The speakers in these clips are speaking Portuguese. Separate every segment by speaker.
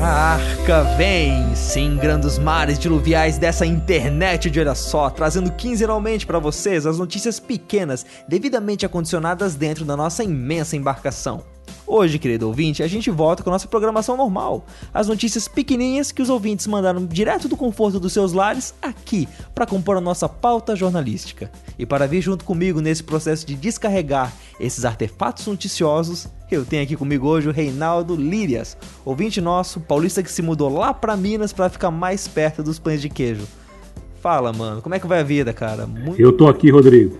Speaker 1: A arca vem, singrando os mares diluviais dessa internet de olha só, trazendo quinzenalmente para vocês as notícias pequenas, devidamente acondicionadas dentro da nossa imensa embarcação. Hoje, querido ouvinte, a gente volta com a nossa programação normal. As notícias pequenininhas que os ouvintes mandaram direto do conforto dos seus lares aqui para compor a nossa pauta jornalística. E para vir junto comigo nesse processo de descarregar esses artefatos noticiosos, eu tenho aqui comigo hoje o Reinaldo Lírias, ouvinte nosso, paulista que se mudou lá para Minas para ficar mais perto dos pães de queijo. Fala, mano, como é que vai a vida, cara?
Speaker 2: Muito... Eu tô aqui, Rodrigo.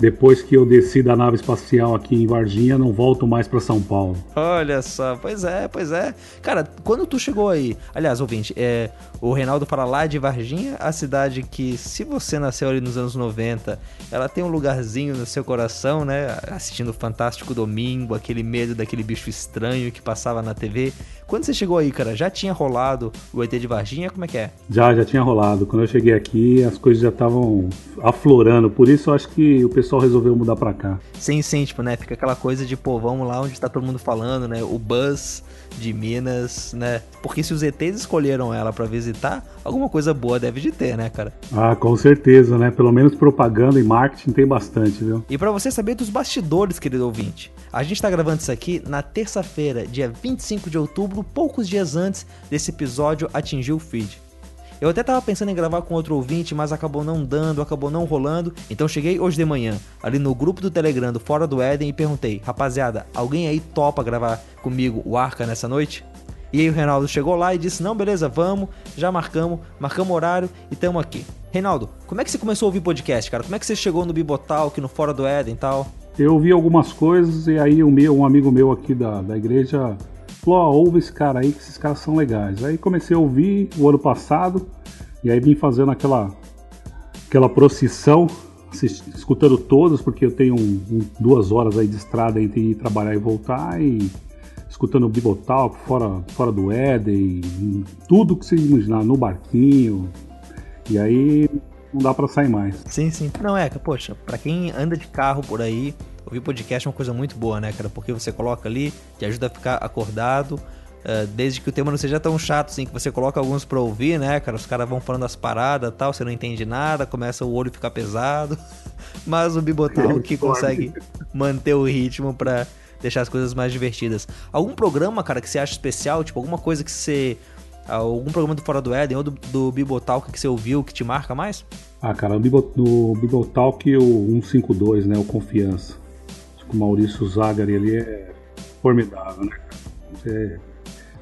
Speaker 2: Depois que eu desci da nave espacial aqui em Varginha, não volto mais para São Paulo.
Speaker 1: Olha só, pois é, pois é. Cara, quando tu chegou aí, aliás, ouvinte, é, o Reinaldo fala lá de Varginha, a cidade que, se você nasceu ali nos anos 90, ela tem um lugarzinho no seu coração, né? Assistindo o Fantástico Domingo, aquele medo daquele bicho estranho que passava na TV. Quando você chegou aí, cara, já tinha rolado o ET de Varginha? Como é que é?
Speaker 2: Já, já tinha rolado. Quando eu cheguei aqui, as coisas já estavam aflorando. Por isso, eu acho que o pessoal resolveu mudar pra cá.
Speaker 1: Sim, sim, tipo, né? Fica aquela coisa de, pô, vamos lá onde tá todo mundo falando, né? O buzz de Minas, né? Porque se os ETs escolheram ela para visitar, alguma coisa boa deve de ter, né, cara?
Speaker 2: Ah, com certeza, né? Pelo menos propaganda e marketing tem bastante, viu?
Speaker 1: E para você saber dos bastidores, querido ouvinte, a gente tá gravando isso aqui na terça-feira, dia 25 de outubro, poucos dias antes desse episódio atingir o feed. Eu até tava pensando em gravar com outro ouvinte, mas acabou não dando, acabou não rolando. Então cheguei hoje de manhã, ali no grupo do Telegram do Fora do Éden e perguntei: "Rapaziada, alguém aí topa gravar comigo o Arca nessa noite?" E aí o Reinaldo chegou lá e disse: "Não, beleza, vamos, já marcamos, marcamos horário e estamos aqui." Reinaldo, como é que você começou a ouvir podcast, cara? Como é que você chegou no Bibotalk, no Fora do Éden e tal?
Speaker 2: Eu ouvi algumas coisas e aí um, meu, um amigo meu aqui da, da igreja falou, oh, ouve esse cara aí, que esses caras são legais. Aí comecei a ouvir o ano passado, e aí vim fazendo aquela, aquela procissão, escutando todos, porque eu tenho um, um, duas horas aí de estrada entre ir trabalhar e voltar, e escutando o Bibotalk, fora, fora do Éden, tudo que você imaginar, no barquinho, e aí não dá para sair mais.
Speaker 1: Sim, sim. Não é, poxa, para quem anda de carro por aí, Ouvir podcast é uma coisa muito boa, né, cara? Porque você coloca ali, te ajuda a ficar acordado. Uh, desde que o tema não seja tão chato assim, que você coloca alguns pra ouvir, né, cara? Os caras vão falando as paradas tal, você não entende nada, começa o olho ficar pesado. Mas o Bibotal que consegue manter o ritmo pra deixar as coisas mais divertidas. Algum programa, cara, que você acha especial? Tipo, alguma coisa que você. Algum programa do Fora do Éden ou do, do Bibotalk que você ouviu que te marca mais?
Speaker 2: Ah, cara, do Bibotalk o 152, né? O Confiança o Maurício Zagari ali é formidável, né? Você,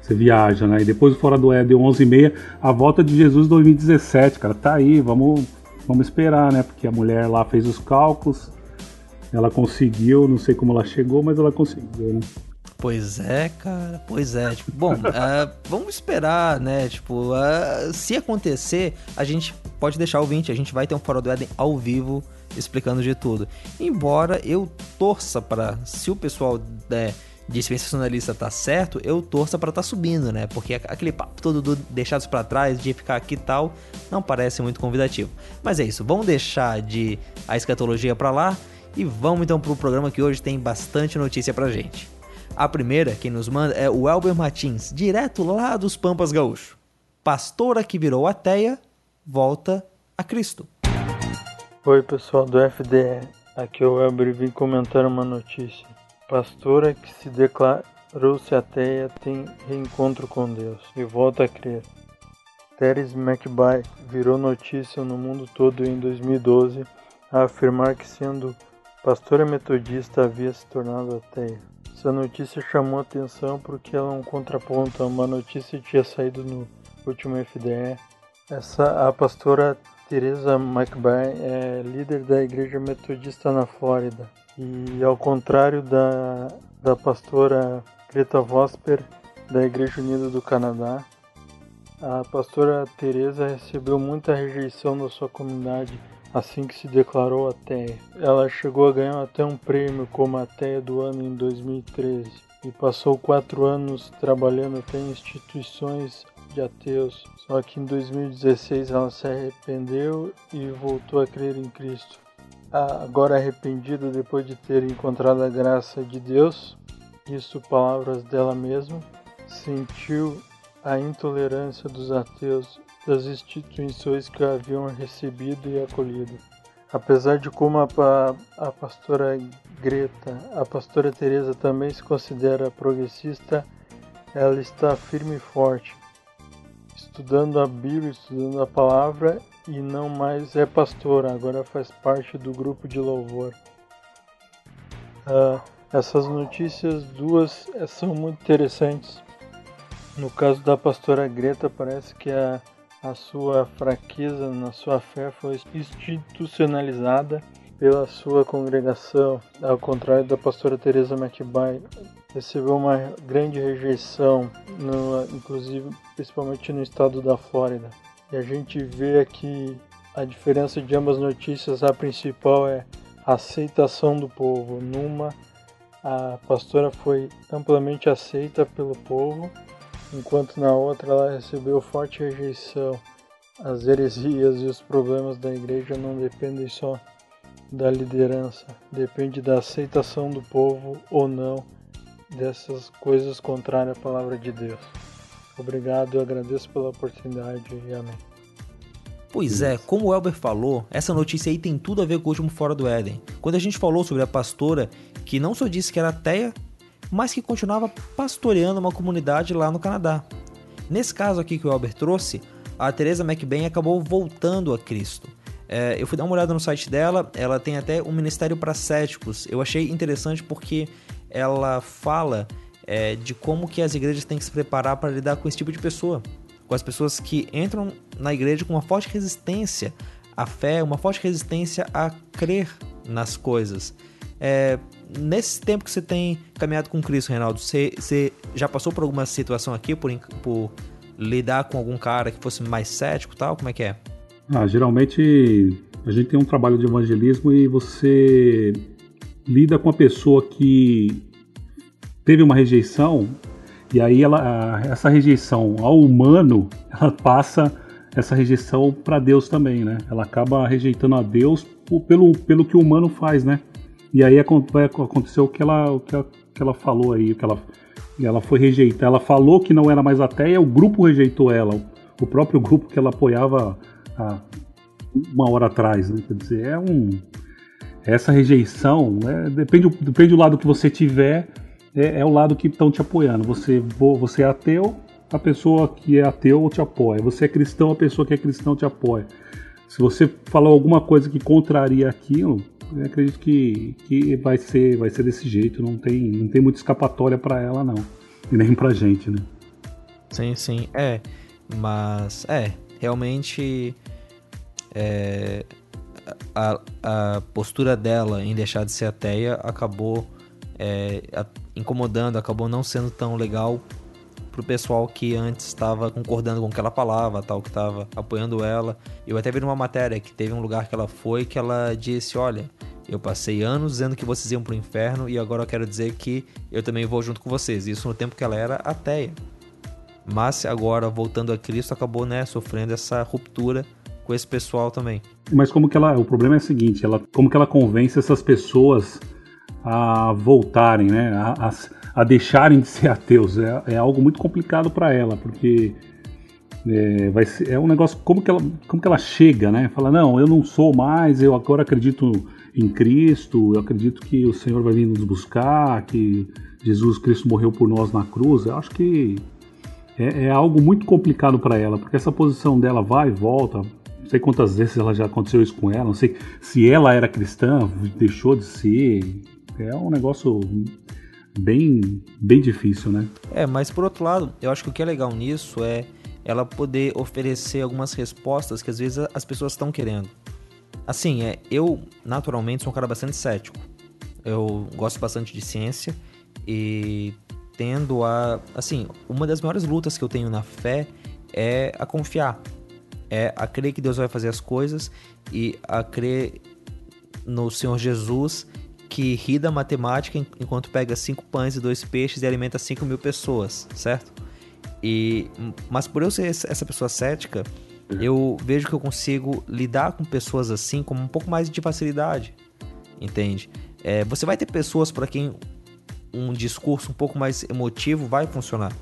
Speaker 2: você viaja, né? E depois Fora do Éden 11 e meia, a volta de Jesus 2017, cara, tá aí, vamos, vamos esperar, né? Porque a mulher lá fez os cálculos, ela conseguiu, não sei como ela chegou, mas ela conseguiu, né?
Speaker 1: Pois é, cara, pois é. Tipo, bom, uh, vamos esperar, né? Tipo, uh, se acontecer, a gente pode deixar o 20, a gente vai ter um Fora do Éden ao vivo explicando de tudo. Embora eu torça para, se o pessoal é, de sensacionalista tá certo, eu torça para tá subindo, né? Porque aquele papo todo do deixados para trás, de ficar aqui e tal, não parece muito convidativo. Mas é isso, vamos deixar de a escatologia para lá e vamos então pro programa que hoje tem bastante notícia pra gente. A primeira, quem nos manda é o Elber Martins, direto lá dos Pampas Gaúcho. Pastora que virou ateia, volta a Cristo.
Speaker 3: Oi pessoal do FDE, aqui é o Elber e vim comentar uma notícia. Pastora que se declarou-se ateia tem reencontro com Deus e volta a crer. Teres McBay virou notícia no mundo todo em 2012 a afirmar que sendo pastora metodista havia se tornado ateia. Essa notícia chamou atenção porque ela é um contraponto a uma notícia que tinha saído no último FDE. Essa a pastora Teresa McBain é líder da Igreja Metodista na Flórida. E ao contrário da, da pastora Greta Vosper, da Igreja Unida do Canadá, a pastora Teresa recebeu muita rejeição da sua comunidade assim que se declarou ateia. Ela chegou a ganhar até um prêmio como ateia do ano em 2013 e passou quatro anos trabalhando até em instituições de ateus. Só que em 2016 ela se arrependeu e voltou a crer em Cristo. Agora arrependida depois de ter encontrado a graça de Deus, isso palavras dela mesma, sentiu a intolerância dos ateus das instituições que o haviam recebido e acolhido. Apesar de como a, a, a pastora Greta, a pastora Teresa também se considera progressista, ela está firme e forte, estudando a Bíblia, estudando a palavra e não mais é pastora, agora faz parte do grupo de louvor. Uh, essas notícias duas eh, são muito interessantes. No caso da pastora Greta, parece que a, a sua fraqueza na sua fé foi institucionalizada pela sua congregação, ao contrário da pastora Teresa McBay, recebeu uma grande rejeição, no, inclusive principalmente no estado da Flórida. E a gente vê aqui a diferença de ambas notícias. A principal é a aceitação do povo. Numa, a pastora foi amplamente aceita pelo povo, enquanto na outra ela recebeu forte rejeição. As heresias e os problemas da igreja não dependem só da liderança, depende da aceitação do povo ou não dessas coisas contrárias à palavra de Deus. Obrigado, eu agradeço pela oportunidade e amém.
Speaker 1: Pois é, como o Elber falou, essa notícia aí tem tudo a ver com o último Fora do Éden. Quando a gente falou sobre a pastora que não só disse que era ateia, mas que continuava pastoreando uma comunidade lá no Canadá. Nesse caso aqui que o Elber trouxe, a Teresa McBain acabou voltando a Cristo. É, eu fui dar uma olhada no site dela, ela tem até um ministério para céticos. Eu achei interessante porque ela fala é, de como que as igrejas têm que se preparar para lidar com esse tipo de pessoa, com as pessoas que entram na igreja com uma forte resistência à fé, uma forte resistência a crer nas coisas. É, nesse tempo que você tem caminhado com Cristo, Reinaldo, você, você já passou por alguma situação aqui por, por lidar com algum cara que fosse mais cético tal? Como é que é?
Speaker 2: Ah, geralmente a gente tem um trabalho de evangelismo e você lida com a pessoa que teve uma rejeição e aí ela, essa rejeição ao humano, ela passa essa rejeição para Deus também, né? Ela acaba rejeitando a Deus pelo, pelo que o humano faz, né? E aí vai acontecer o que ela, o que ela, que ela falou aí, que ela, ela foi rejeitada. Ela falou que não era mais ateia, o grupo rejeitou ela. O próprio grupo que ela apoiava uma hora atrás, né? Quer dizer, é um essa rejeição, né? depende depende do lado que você tiver, é, é o lado que estão te apoiando. Você você é ateu, a pessoa que é ateu te apoia. Você é cristão, a pessoa que é cristão te apoia. Se você falar alguma coisa que contraria aquilo, eu acredito que, que vai ser vai ser desse jeito. Não tem não tem muita escapatória para ela não e nem para gente, né?
Speaker 1: Sim, sim, é. Mas é realmente é, a, a, postura dela em deixar de ser ateia acabou é, a, incomodando, acabou não sendo tão legal pro pessoal que antes estava concordando com o que ela falava, tal, que estava apoiando ela. Eu até vi numa matéria que teve um lugar que ela foi que ela disse, olha, eu passei anos dizendo que vocês iam pro inferno e agora eu quero dizer que eu também vou junto com vocês. Isso no tempo que ela era ateia. Mas agora, voltando a Cristo, acabou né, sofrendo essa ruptura com esse pessoal também.
Speaker 2: Mas como que ela, o problema é o seguinte, ela, como que ela convence essas pessoas a voltarem, né, a, a, a deixarem de ser ateus? É, é algo muito complicado para ela, porque é, vai ser, é um negócio como que ela, como que ela chega, né? Fala não, eu não sou mais, eu agora acredito em Cristo, eu acredito que o Senhor vai vir nos buscar, que Jesus Cristo morreu por nós na cruz. Eu acho que é, é algo muito complicado para ela, porque essa posição dela vai e volta, não sei quantas vezes ela já aconteceu isso com ela, não sei se ela era cristã, deixou de ser. É um negócio bem, bem difícil, né?
Speaker 1: É, mas por outro lado, eu acho que o que é legal nisso é ela poder oferecer algumas respostas que às vezes as pessoas estão querendo. Assim, é, eu naturalmente sou um cara bastante cético. Eu gosto bastante de ciência e tendo a, assim, uma das maiores lutas que eu tenho na fé é a confiar é a crer que Deus vai fazer as coisas e a crer no Senhor Jesus que ri da matemática enquanto pega cinco pães e dois peixes e alimenta cinco mil pessoas, certo? E, mas por eu ser essa pessoa cética, eu vejo que eu consigo lidar com pessoas assim com um pouco mais de facilidade, entende? É, você vai ter pessoas para quem um discurso um pouco mais emotivo vai funcionar,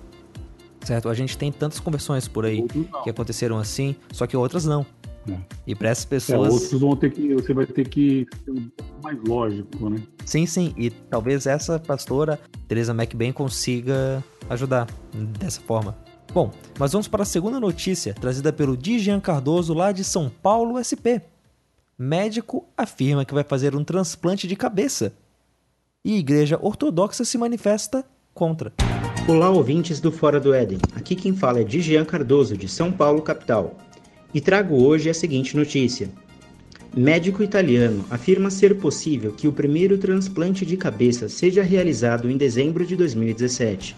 Speaker 1: Certo? A gente tem tantas conversões por aí que aconteceram assim, só que outras não. É. E para essas pessoas.
Speaker 2: É, outros vão ter que. Você vai ter que ser um pouco mais lógico, né?
Speaker 1: Sim, sim. E talvez essa pastora, Teresa McBain, consiga ajudar dessa forma. Bom, mas vamos para a segunda notícia, trazida pelo Dijan Cardoso, lá de São Paulo, SP. Médico afirma que vai fazer um transplante de cabeça. E igreja ortodoxa se manifesta contra.
Speaker 4: Olá, ouvintes do Fora do Éden. Aqui quem fala é Dijan Cardoso, de São Paulo, capital. E trago hoje a seguinte notícia. Médico italiano afirma ser possível que o primeiro transplante de cabeça seja realizado em dezembro de 2017.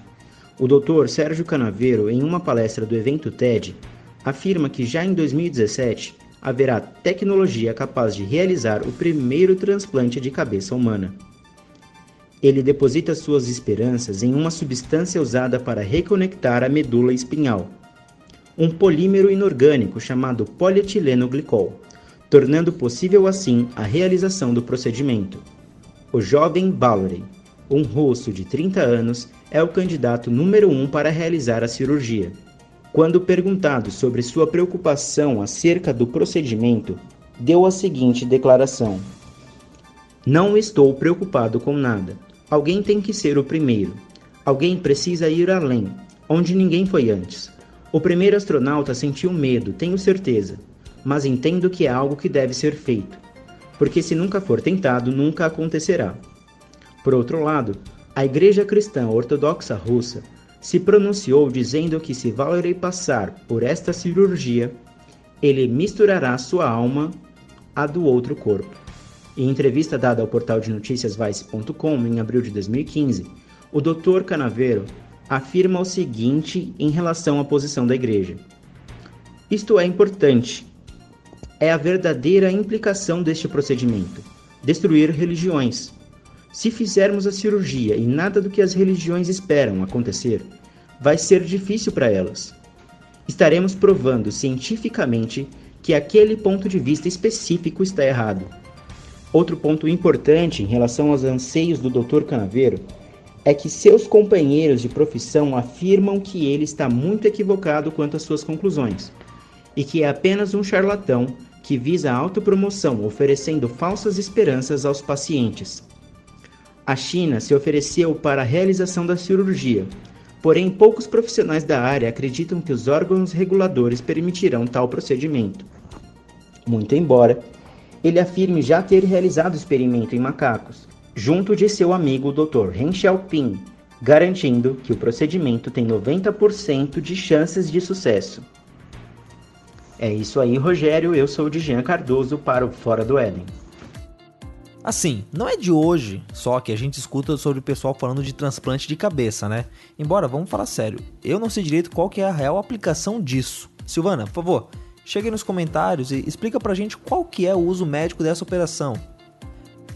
Speaker 4: O Dr. Sérgio Canaveiro, em uma palestra do evento TED, afirma que já em 2017 haverá tecnologia capaz de realizar o primeiro transplante de cabeça humana. Ele deposita suas esperanças em uma substância usada para reconectar a medula espinhal, um polímero inorgânico chamado polietileno-glicol, tornando possível assim a realização do procedimento. O jovem Ballery, um russo de 30 anos, é o candidato número um para realizar a cirurgia. Quando perguntado sobre sua preocupação acerca do procedimento, deu a seguinte declaração: Não estou preocupado com nada. Alguém tem que ser o primeiro. Alguém precisa ir além, onde ninguém foi antes. O primeiro astronauta sentiu medo, tenho certeza, mas entendo que é algo que deve ser feito, porque se nunca for tentado, nunca acontecerá. Por outro lado, a Igreja Cristã Ortodoxa Russa se pronunciou dizendo que se Valery passar por esta cirurgia, ele misturará sua alma à do outro corpo. Em entrevista dada ao portal de notícias Vice.com em abril de 2015, o Dr. Canaveiro afirma o seguinte em relação à posição da Igreja: Isto é importante. É a verdadeira implicação deste procedimento: destruir religiões. Se fizermos a cirurgia e nada do que as religiões esperam acontecer, vai ser difícil para elas. Estaremos provando cientificamente que aquele ponto de vista específico está errado. Outro ponto importante em relação aos anseios do Dr. Canaveiro é que seus companheiros de profissão afirmam que ele está muito equivocado quanto às suas conclusões e que é apenas um charlatão que visa a autopromoção, oferecendo falsas esperanças aos pacientes. A China se ofereceu para a realização da cirurgia, porém poucos profissionais da área acreditam que os órgãos reguladores permitirão tal procedimento. Muito embora ele afirme já ter realizado o experimento em macacos, junto de seu amigo Dr. Ren Xiaoping, garantindo que o procedimento tem 90% de chances de sucesso. É isso aí, Rogério. Eu sou o Jean Cardoso para o Fora do Éden.
Speaker 1: Assim, não é de hoje só que a gente escuta sobre o pessoal falando de transplante de cabeça, né? Embora, vamos falar sério, eu não sei direito qual que é a real aplicação disso. Silvana, por favor, chegue nos comentários e explica pra gente qual que é o uso médico dessa operação.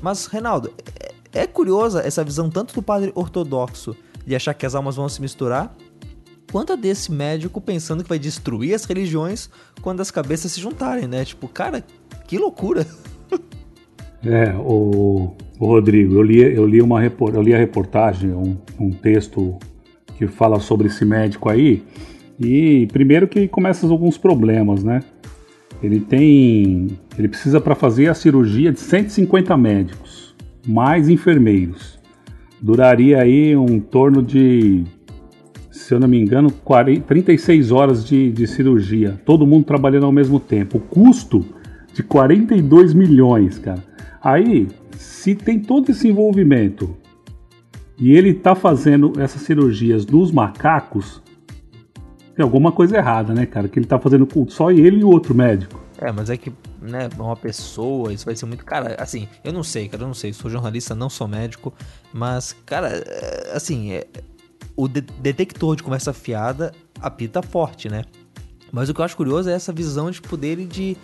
Speaker 1: Mas, Reinaldo, é curiosa essa visão tanto do padre ortodoxo de achar que as almas vão se misturar, quanto a desse médico pensando que vai destruir as religiões quando as cabeças se juntarem, né? Tipo, cara, que loucura!
Speaker 2: É, o, o Rodrigo, eu li, eu li, uma, eu li a reportagem, um, um texto que fala sobre esse médico aí, e primeiro que começam alguns problemas, né? Ele tem. Ele precisa para fazer a cirurgia de 150 médicos mais enfermeiros. Duraria aí um torno de, se eu não me engano, 40, 36 horas de, de cirurgia. Todo mundo trabalhando ao mesmo tempo. O custo de 42 milhões, cara. Aí, se tem todo esse envolvimento e ele tá fazendo essas cirurgias nos macacos, tem alguma coisa errada, né, cara? Que ele tá fazendo com só ele e o outro médico.
Speaker 1: É, mas é que, né, uma pessoa, isso vai ser muito. Cara, assim, eu não sei, cara, eu não sei. Sou jornalista, não sou médico. Mas, cara, é, assim, é, o de detector de conversa fiada apita forte, né? Mas o que eu acho curioso é essa visão de poder e de.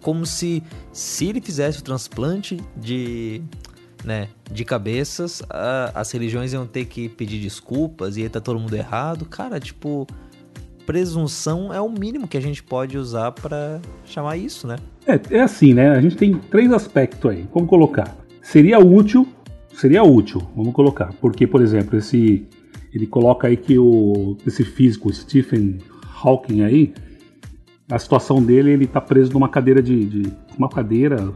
Speaker 1: Como se, se ele fizesse o transplante de. Né, de cabeças, a, as religiões iam ter que pedir desculpas e ia estar tá todo mundo errado. Cara, tipo presunção é o mínimo que a gente pode usar para chamar isso, né?
Speaker 2: É, é assim, né? A gente tem três aspectos aí. Vamos colocar. Seria útil, seria útil, vamos colocar. Porque, por exemplo, esse, ele coloca aí que o, esse físico, Stephen Hawking aí, a situação dele, ele tá preso numa cadeira de, de uma cadeira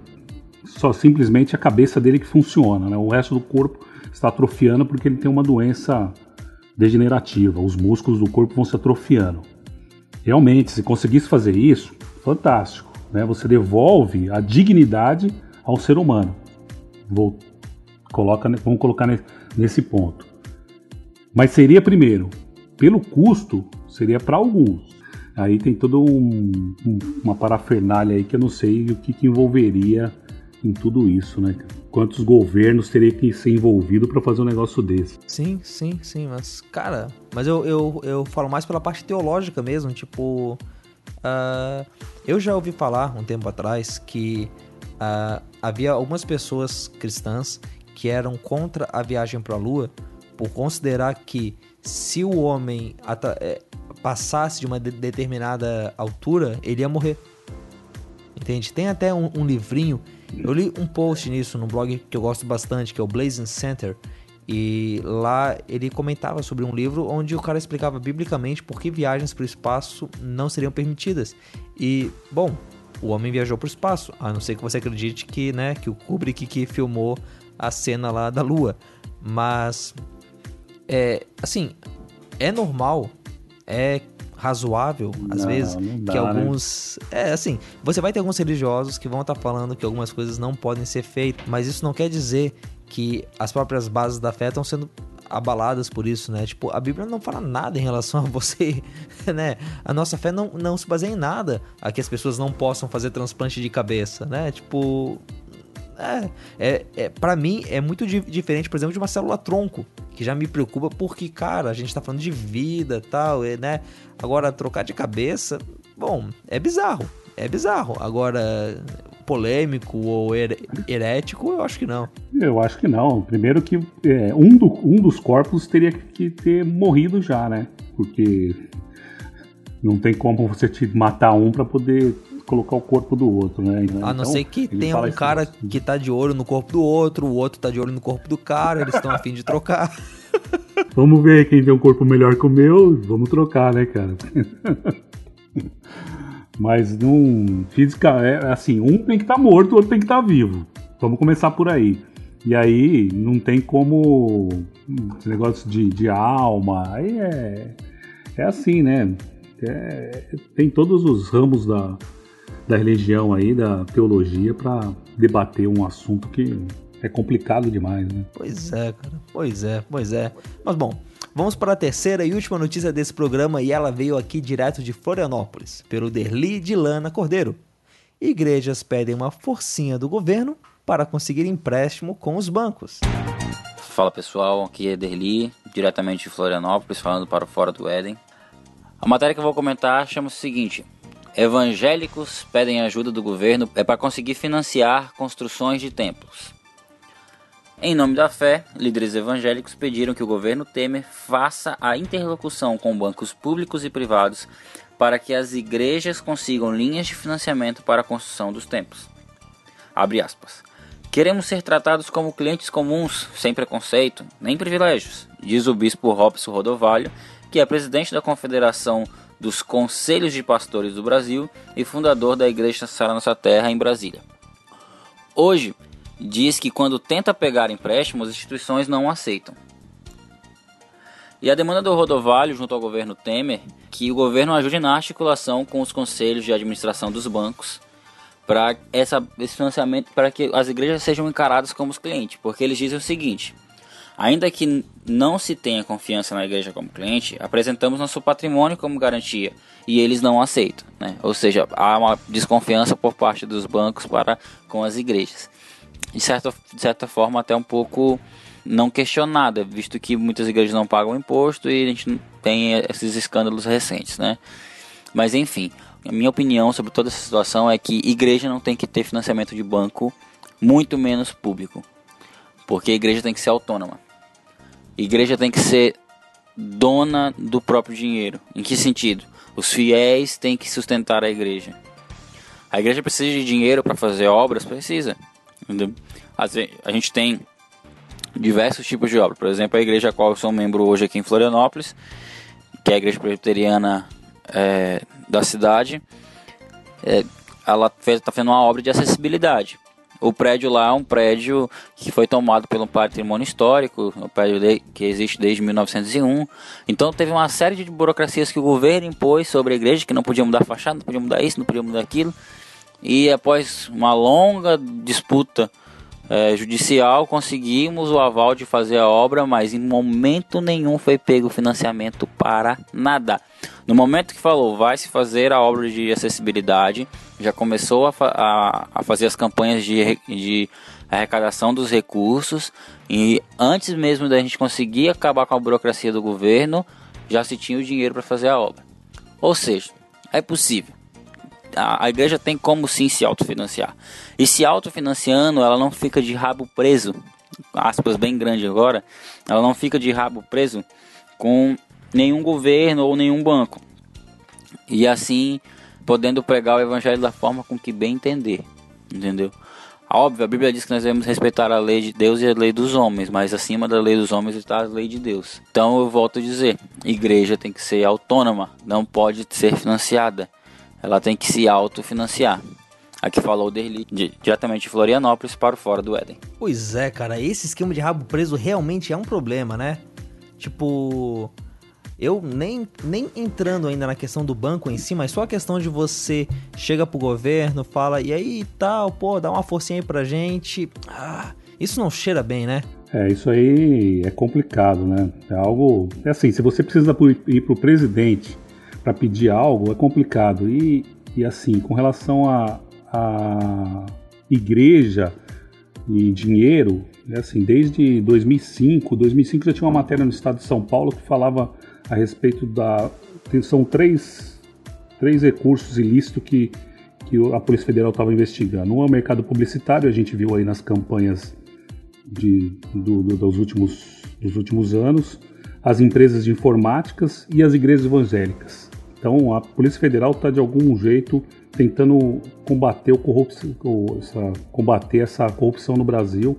Speaker 2: só simplesmente a cabeça dele que funciona, né? O resto do corpo está atrofiando porque ele tem uma doença degenerativa, os músculos do corpo vão se atrofiando. Realmente, se conseguisse fazer isso, fantástico, né? Você devolve a dignidade ao ser humano. Vou coloca, vamos colocar nesse ponto. Mas seria primeiro, pelo custo, seria para alguns. Aí tem toda um, um, uma parafernália aí que eu não sei o que, que envolveria em tudo isso, né? Quantos governos teriam que ser envolvido para fazer um negócio desse?
Speaker 1: Sim, sim, sim, mas cara, mas eu, eu, eu falo mais pela parte teológica mesmo, tipo, uh, eu já ouvi falar um tempo atrás que uh, havia algumas pessoas cristãs que eram contra a viagem para a Lua por considerar que se o homem é, passasse de uma de determinada altura, ele ia morrer. Entende? Tem até um, um livrinho eu li um post nisso no blog que eu gosto bastante, que é o Blazing Center, e lá ele comentava sobre um livro onde o cara explicava biblicamente por que viagens para o espaço não seriam permitidas. E, bom, o homem viajou para o espaço, a não ser que você acredite que, né, que o Kubrick que filmou a cena lá da Lua. Mas, é, assim, é normal, é razoável, às
Speaker 2: não,
Speaker 1: vezes,
Speaker 2: não dá,
Speaker 1: que alguns. Né? É, assim, você vai ter alguns religiosos que vão estar tá falando que algumas coisas não podem ser feitas, mas isso não quer dizer que as próprias bases da fé estão sendo abaladas por isso, né? Tipo, a Bíblia não fala nada em relação a você, né? A nossa fé não, não se baseia em nada a que as pessoas não possam fazer transplante de cabeça, né? Tipo, é, é para mim é muito di diferente, por exemplo, de uma célula tronco, que já me preocupa porque, cara, a gente tá falando de vida tal, e, né? Agora, trocar de cabeça, bom, é bizarro, é bizarro. Agora, polêmico ou her herético, eu acho que não.
Speaker 2: Eu acho que não. Primeiro que é, um, do, um dos corpos teria que ter morrido já, né? Porque não tem como você te matar um para poder colocar o corpo do outro, né?
Speaker 1: Então, a não ser que tenha um cara assim. que tá de olho no corpo do outro, o outro tá de olho no corpo do cara, eles estão afim de trocar.
Speaker 2: Vamos ver quem tem um corpo melhor que o meu, vamos trocar, né, cara? Mas não. Física é assim, um tem que estar tá morto, o outro tem que estar tá vivo. Vamos começar por aí. E aí não tem como. Esse negócio de, de alma. Aí é. É assim, né? É, tem todos os ramos da, da religião aí, da teologia, para debater um assunto que é complicado demais, né?
Speaker 1: Pois é, cara. Pois é, pois é. Mas bom, vamos para a terceira e última notícia desse programa e ela veio aqui direto de Florianópolis, pelo Derli de Lana Cordeiro. Igrejas pedem uma forcinha do governo para conseguir empréstimo com os bancos.
Speaker 5: Fala pessoal, aqui é Derli, diretamente de Florianópolis, falando para o Fora do Éden. A matéria que eu vou comentar chama-se o seguinte: Evangélicos pedem ajuda do governo é para conseguir financiar construções de templos. Em nome da fé, líderes evangélicos pediram que o governo Temer faça a interlocução com bancos públicos e privados para que as igrejas consigam linhas de financiamento para a construção dos templos. Abre aspas. Queremos ser tratados como clientes comuns, sem preconceito, nem privilégios, diz o bispo Robson Rodovalho, que é presidente da Confederação dos Conselhos de Pastores do Brasil e fundador da Igreja Sara Nossa Terra em Brasília. Hoje, diz que quando tenta pegar empréstimos, as instituições não aceitam. E a demanda do Rodovalho junto ao governo Temer que o governo ajude na articulação com os conselhos de administração dos bancos para esse financiamento para que as igrejas sejam encaradas como os clientes, porque eles dizem o seguinte: Ainda que não se tenha confiança na igreja como cliente, apresentamos nosso patrimônio como garantia e eles não aceitam. Né? Ou seja, há uma desconfiança por parte dos bancos para com as igrejas. De certa, de certa forma, até um pouco não questionada, visto que muitas igrejas não pagam imposto e a gente tem esses escândalos recentes. Né? Mas enfim, a minha opinião sobre toda essa situação é que igreja não tem que ter financiamento de banco, muito menos público. Porque a igreja tem que ser autônoma. Igreja tem que ser dona do próprio dinheiro. Em que sentido? Os fiéis têm que sustentar a igreja. A igreja precisa de dinheiro para fazer obras? Precisa. A gente tem diversos tipos de obra. Por exemplo, a igreja a qual eu sou membro hoje aqui em Florianópolis, que é a igreja presbiteriana é, da cidade, é, ela está fazendo uma obra de acessibilidade. O prédio lá é um prédio que foi tomado pelo patrimônio histórico, um prédio de, que existe desde 1901. Então teve uma série de burocracias que o governo impôs sobre a igreja, que não podia mudar a fachada, não podia mudar isso, não podia mudar aquilo. E após uma longa disputa é, judicial, conseguimos o aval de fazer a obra, mas em momento nenhum foi pego financiamento para nada. No momento que falou, vai se fazer a obra de acessibilidade, já começou a, a, fazer as campanhas de, de arrecadação dos recursos e antes mesmo da gente conseguir acabar com a burocracia do governo, já se tinha o dinheiro para fazer a obra. Ou seja, é possível. A, a igreja tem como sim se autofinanciar. E se autofinanciando, ela não fica de rabo preso, aspas bem grande agora, ela não fica de rabo preso com nenhum governo ou nenhum banco. E assim, podendo pregar o evangelho da forma com que bem entender. Entendeu? Óbvio, a Bíblia diz que nós devemos respeitar a lei de Deus e a lei dos homens, mas acima da lei dos homens está a lei de Deus. Então eu volto a dizer: igreja tem que ser autônoma, não pode ser financiada. Ela tem que se autofinanciar. Aqui falou o Derli, diretamente de Florianópolis para o Fora do Éden.
Speaker 1: Pois é, cara, esse esquema de rabo preso realmente é um problema, né? Tipo, eu nem, nem entrando ainda na questão do banco em si, mas só a questão de você chega pro governo, fala, e aí tal, pô, dá uma forcinha aí pra gente. Ah, isso não cheira bem, né?
Speaker 2: É, isso aí é complicado, né? É algo. É assim, se você precisa ir pro presidente para pedir algo, é complicado. E, e assim, com relação a, a igreja e dinheiro, é assim, desde 2005, 2005 já tinha uma matéria no estado de São Paulo que falava a respeito da. São três, três recursos ilícitos que, que a Polícia Federal estava investigando. Um é o mercado publicitário, a gente viu aí nas campanhas de, do, do, dos, últimos, dos últimos anos, as empresas de informáticas e as igrejas evangélicas. Então a Polícia Federal está de algum jeito tentando combater, essa, combater essa corrupção no Brasil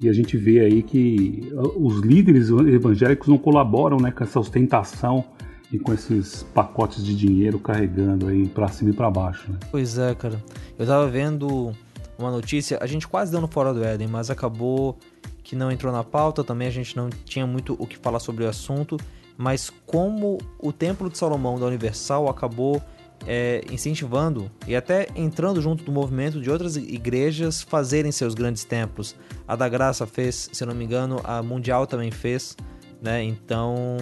Speaker 2: e a gente vê aí que uh, os líderes evangélicos não colaboram né, com essa ostentação e com esses pacotes de dinheiro carregando aí para cima e para baixo. Né?
Speaker 1: Pois é, cara. Eu tava vendo uma notícia, a gente quase deu no Fora do Éden, mas acabou que não entrou na pauta, também a gente não tinha muito o que falar sobre o assunto, mas como o Templo de Salomão da Universal acabou é, incentivando e até entrando junto do movimento de outras igrejas fazerem seus grandes templos. A da Graça fez, se não me engano, a Mundial também fez, né? Então,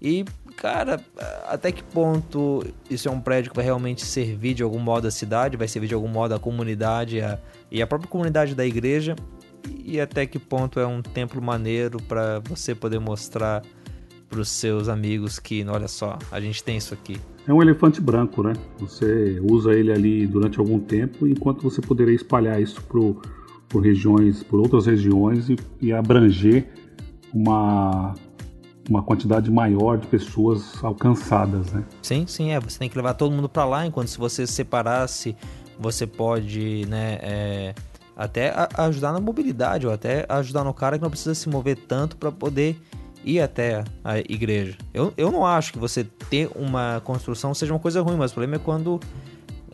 Speaker 1: e cara, até que ponto isso é um prédio que vai realmente servir de algum modo a cidade, vai servir de algum modo a comunidade a, e a própria comunidade da igreja? E até que ponto é um templo maneiro para você poder mostrar para os seus amigos que, olha só, a gente tem isso aqui.
Speaker 2: É um elefante branco, né? Você usa ele ali durante algum tempo, enquanto você poderia espalhar isso por, por regiões, por outras regiões e, e abranger uma uma quantidade maior de pessoas alcançadas, né?
Speaker 1: Sim, sim, é. Você tem que levar todo mundo para lá, enquanto se você separasse, você pode, né, é, até ajudar na mobilidade ou até ajudar no cara que não precisa se mover tanto para poder ir até a igreja. Eu, eu não acho que você ter uma construção seja uma coisa ruim, mas o problema é quando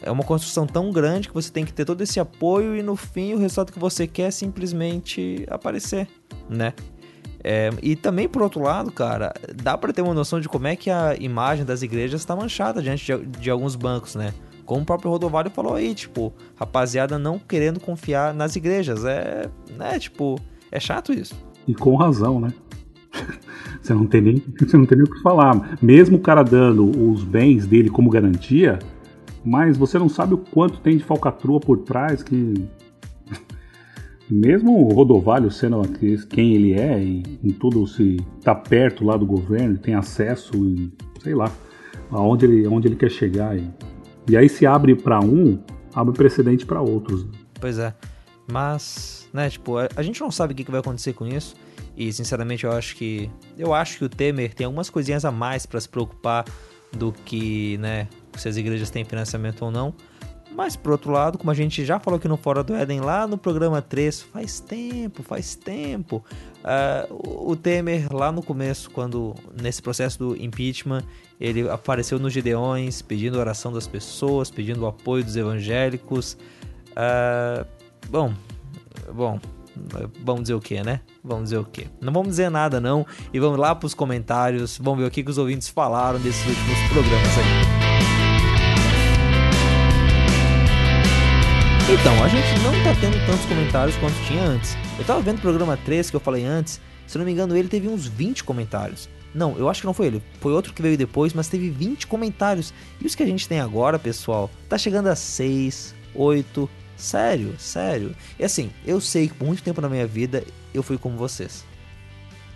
Speaker 1: é uma construção tão grande que você tem que ter todo esse apoio e no fim o resultado que você quer é simplesmente aparecer, né? É, e também, por outro lado, cara, dá para ter uma noção de como é que a imagem das igrejas está manchada diante de, de, alguns bancos, né? Como o próprio Rodovalho falou aí, tipo, rapaziada não querendo confiar nas igrejas. É, né, tipo, é chato isso.
Speaker 2: E com razão, né? você não tem nem, você não tem nem o que falar. Mesmo o cara dando os bens dele como garantia, mas você não sabe o quanto tem de falcatrua por trás que mesmo o Rodovalho sendo quem ele é e em tudo se tá perto lá do governo, tem acesso e sei lá aonde ele, aonde ele quer chegar e, e aí se abre para um, abre precedente para outros.
Speaker 1: Pois é, mas né, tipo a, a gente não sabe o que, que vai acontecer com isso. E sinceramente eu acho que eu acho que o Temer tem algumas coisinhas a mais para se preocupar do que, né, se as igrejas têm financiamento ou não. Mas, por outro lado, como a gente já falou aqui no Fora do Éden, lá no programa 3, faz tempo, faz tempo, uh, o Temer, lá no começo, quando nesse processo do impeachment, ele apareceu nos Gideões, pedindo oração das pessoas, pedindo o apoio dos evangélicos. Uh, bom, bom, vamos dizer o que, né? Vamos dizer o que? Não vamos dizer nada, não. E vamos lá para os comentários. Vamos ver o que, que os ouvintes falaram desses últimos programas aí. Então, a gente não tá tendo tantos comentários quanto tinha antes. Eu tava vendo o programa 3 que eu falei antes, se não me engano, ele teve uns 20 comentários. Não, eu acho que não foi ele. Foi outro que veio depois, mas teve 20 comentários. E os que a gente tem agora, pessoal, tá chegando a 6, 8. Sério, sério. E assim, eu sei que por muito tempo na minha vida eu fui como vocês.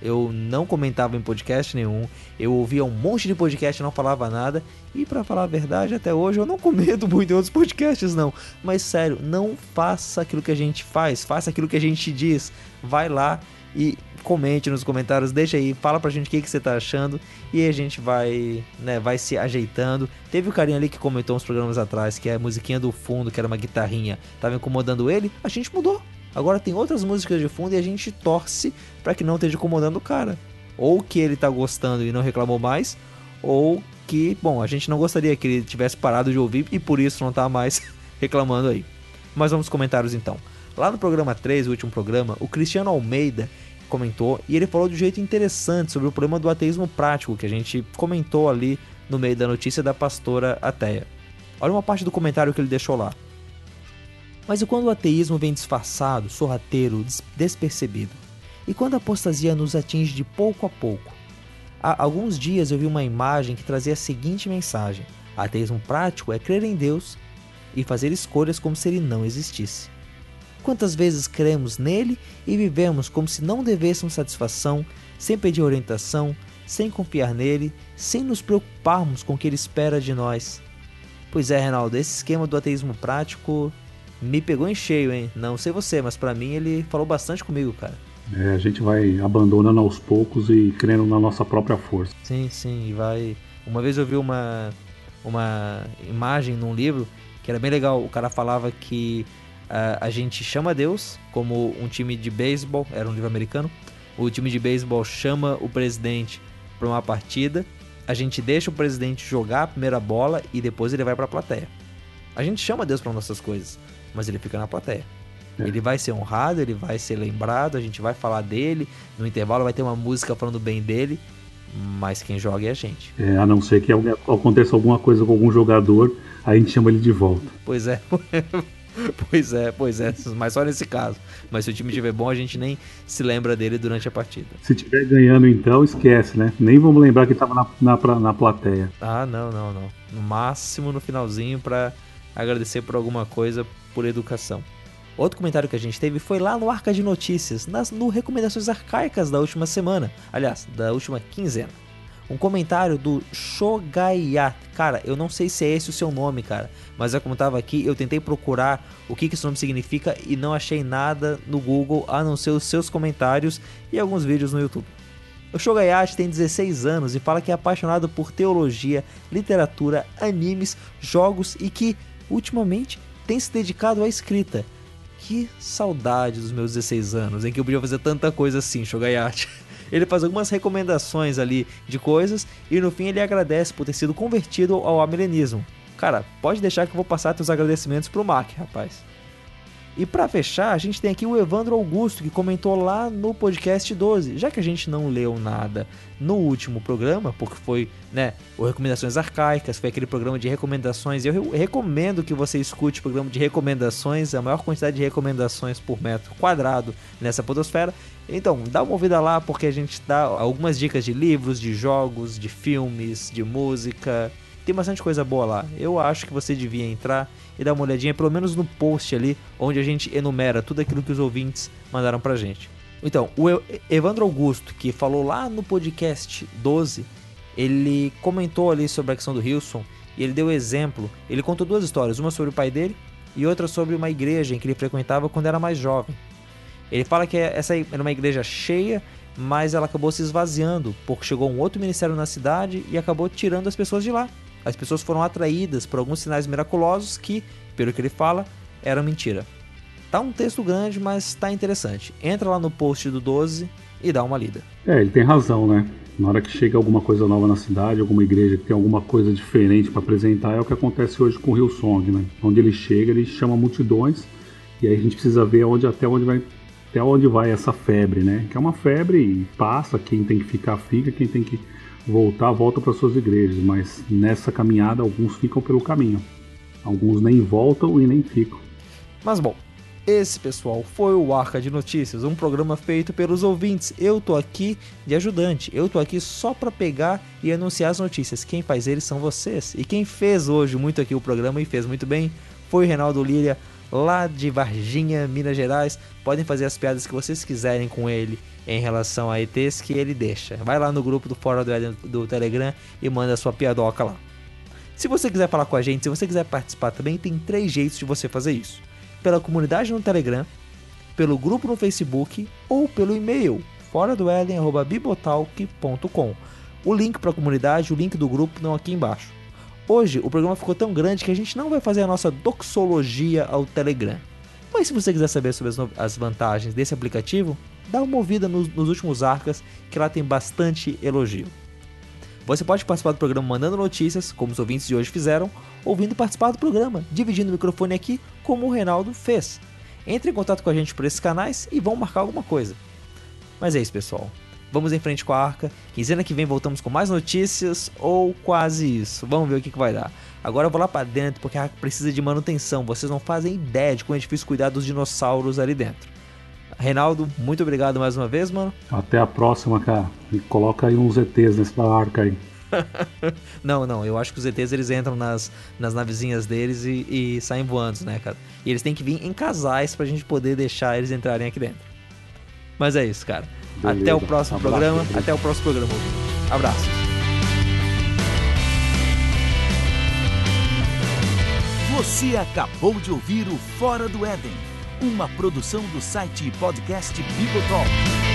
Speaker 1: Eu não comentava em podcast nenhum, eu ouvia um monte de podcast e não falava nada. E para falar a verdade, até hoje eu não comento muito em outros podcasts não. Mas sério, não faça aquilo que a gente faz, faça aquilo que a gente diz. Vai lá e comente nos comentários, deixa aí, fala pra gente o que, que você tá achando e a gente vai, né, vai se ajeitando. Teve o carinha ali que comentou uns programas atrás que a musiquinha do fundo, que era uma guitarrinha, tava incomodando ele, a gente mudou. Agora tem outras músicas de fundo e a gente torce para que não esteja incomodando o cara. Ou que ele tá gostando e não reclamou mais, ou que, bom, a gente não gostaria que ele tivesse parado de ouvir e por isso não tá mais reclamando aí. Mas vamos comentários então. Lá no programa 3, o último programa, o Cristiano Almeida comentou e ele falou de um jeito interessante sobre o problema do ateísmo prático que a gente comentou ali no meio da notícia da pastora ateia. Olha uma parte do comentário que ele deixou lá. Mas e quando o ateísmo vem disfarçado, sorrateiro, despercebido? E quando a apostasia nos atinge de pouco a pouco? Há alguns dias eu vi uma imagem que trazia a seguinte mensagem: ateísmo prático é crer em Deus e fazer escolhas como se ele não existisse. Quantas vezes cremos nele e vivemos como se não devêssemos satisfação, sem pedir orientação, sem confiar nele, sem nos preocuparmos com o que ele espera de nós? Pois é, Reinaldo, esse esquema do ateísmo prático me pegou em cheio, hein? Não sei você, mas para mim ele falou bastante comigo, cara.
Speaker 2: É, a gente vai abandonando aos poucos e crendo na nossa própria força.
Speaker 1: Sim, sim, e vai. Uma vez eu vi uma, uma imagem num livro que era bem legal. O cara falava que uh, a gente chama Deus como um time de beisebol, era um livro americano. O time de beisebol chama o presidente para uma partida. A gente deixa o presidente jogar a primeira bola e depois ele vai para a plateia. A gente chama Deus para nossas coisas mas ele fica na plateia. É. Ele vai ser honrado, ele vai ser lembrado, a gente vai falar dele. No intervalo vai ter uma música falando bem dele, mas quem joga é a gente.
Speaker 2: É, a não ser que aconteça alguma coisa com algum jogador, aí a gente chama ele de volta.
Speaker 1: Pois é. pois é, pois é, mas só nesse caso. Mas se o time estiver bom, a gente nem se lembra dele durante a partida.
Speaker 2: Se estiver ganhando, então, esquece, né? Nem vamos lembrar que estava na, na, na plateia.
Speaker 1: Ah, não, não, não. No máximo no finalzinho para agradecer por alguma coisa por educação. Outro comentário que a gente teve foi lá no Arca de Notícias, nas no Recomendações Arcaicas da última semana, aliás, da última quinzena. Um comentário do Shogayat. Cara, eu não sei se é esse o seu nome, cara, mas é como tava aqui, eu tentei procurar o que, que esse nome significa e não achei nada no Google a não ser os seus comentários e alguns vídeos no YouTube. O Shogayat tem 16 anos e fala que é apaixonado por teologia, literatura, animes, jogos e que, ultimamente, tem se dedicado à escrita. Que saudade dos meus 16 anos, em que eu podia fazer tanta coisa assim, Shogayate. Ele faz algumas recomendações ali de coisas e no fim ele agradece por ter sido convertido ao amilenismo. Cara, pode deixar que eu vou passar teus agradecimentos pro Mac, rapaz. E para fechar, a gente tem aqui o Evandro Augusto que comentou lá no podcast 12. Já que a gente não leu nada no último programa, porque foi, né, o Recomendações Arcaicas, foi aquele programa de recomendações. Eu recomendo que você escute o programa de recomendações, a maior quantidade de recomendações por metro quadrado nessa podosfera. Então, dá uma ouvida lá porque a gente dá algumas dicas de livros, de jogos, de filmes, de música. Tem bastante coisa boa lá. Eu acho que você devia entrar e dar uma olhadinha, pelo menos no post ali, onde a gente enumera tudo aquilo que os ouvintes mandaram pra gente. Então, o Evandro Augusto, que falou lá no podcast 12, ele comentou ali sobre a questão do Hilson e ele deu exemplo. Ele contou duas histórias, uma sobre o pai dele e outra sobre uma igreja em que ele frequentava quando era mais jovem. Ele fala que essa era uma igreja cheia, mas ela acabou se esvaziando porque chegou um outro ministério na cidade e acabou tirando as pessoas de lá. As pessoas foram atraídas por alguns sinais miraculosos que, pelo que ele fala, eram mentira. Tá um texto grande, mas tá interessante. Entra lá no post do 12 e dá uma lida.
Speaker 2: É, ele tem razão, né? Na hora que chega alguma coisa nova na cidade, alguma igreja que tem alguma coisa diferente para apresentar, é o que acontece hoje com o Hillsong, né? Onde ele chega, ele chama multidões e aí a gente precisa ver onde, até onde vai até onde vai essa febre, né? Que é uma febre e passa, quem tem que ficar fica, quem tem que voltar volta para suas igrejas, mas nessa caminhada alguns ficam pelo caminho. Alguns nem voltam e nem ficam.
Speaker 1: Mas bom, esse, pessoal, foi o Arca de Notícias, um programa feito pelos ouvintes. Eu tô aqui de ajudante, eu tô aqui só para pegar e anunciar as notícias. Quem faz eles são vocês. E quem fez hoje muito aqui o programa e fez muito bem foi o Reinaldo Líria, lá de Varginha, Minas Gerais. Podem fazer as piadas que vocês quiserem com ele em relação a ETs que ele deixa. Vai lá no grupo do Fora do, Eden, do Telegram e manda sua piadoca lá. Se você quiser falar com a gente, se você quiser participar também, tem três jeitos de você fazer isso pela comunidade no Telegram, pelo grupo no Facebook ou pelo e-mail fora do O link para a comunidade, o link do grupo estão aqui embaixo. Hoje o programa ficou tão grande que a gente não vai fazer a nossa doxologia ao Telegram. Mas se você quiser saber sobre as vantagens desse aplicativo, dá uma ouvida nos, nos últimos arcas, que lá tem bastante elogio. Você pode participar do programa mandando notícias, como os ouvintes de hoje fizeram, ou vindo participar do programa, dividindo o microfone aqui, como o Reinaldo fez. Entre em contato com a gente por esses canais e vão marcar alguma coisa. Mas é isso, pessoal. Vamos em frente com a arca. Quinzena que vem voltamos com mais notícias ou quase isso. Vamos ver o que, que vai dar. Agora eu vou lá para dentro porque a arca precisa de manutenção. Vocês não fazem ideia de como é difícil cuidar dos dinossauros ali dentro. Reinaldo, muito obrigado mais uma vez, mano.
Speaker 2: Até a próxima, cara. E coloca aí uns ETs nessa arca aí.
Speaker 1: não, não, eu acho que os ETs eles entram nas, nas navezinhas deles e, e, saem voando, né, cara? E eles têm que vir em casais pra gente poder deixar eles entrarem aqui dentro. Mas é isso, cara. Beleza. Até o próximo Abraço, programa. Até o próximo programa. Abraço.
Speaker 6: Você acabou de ouvir o Fora do Éden uma produção do site podcast Bibotalk.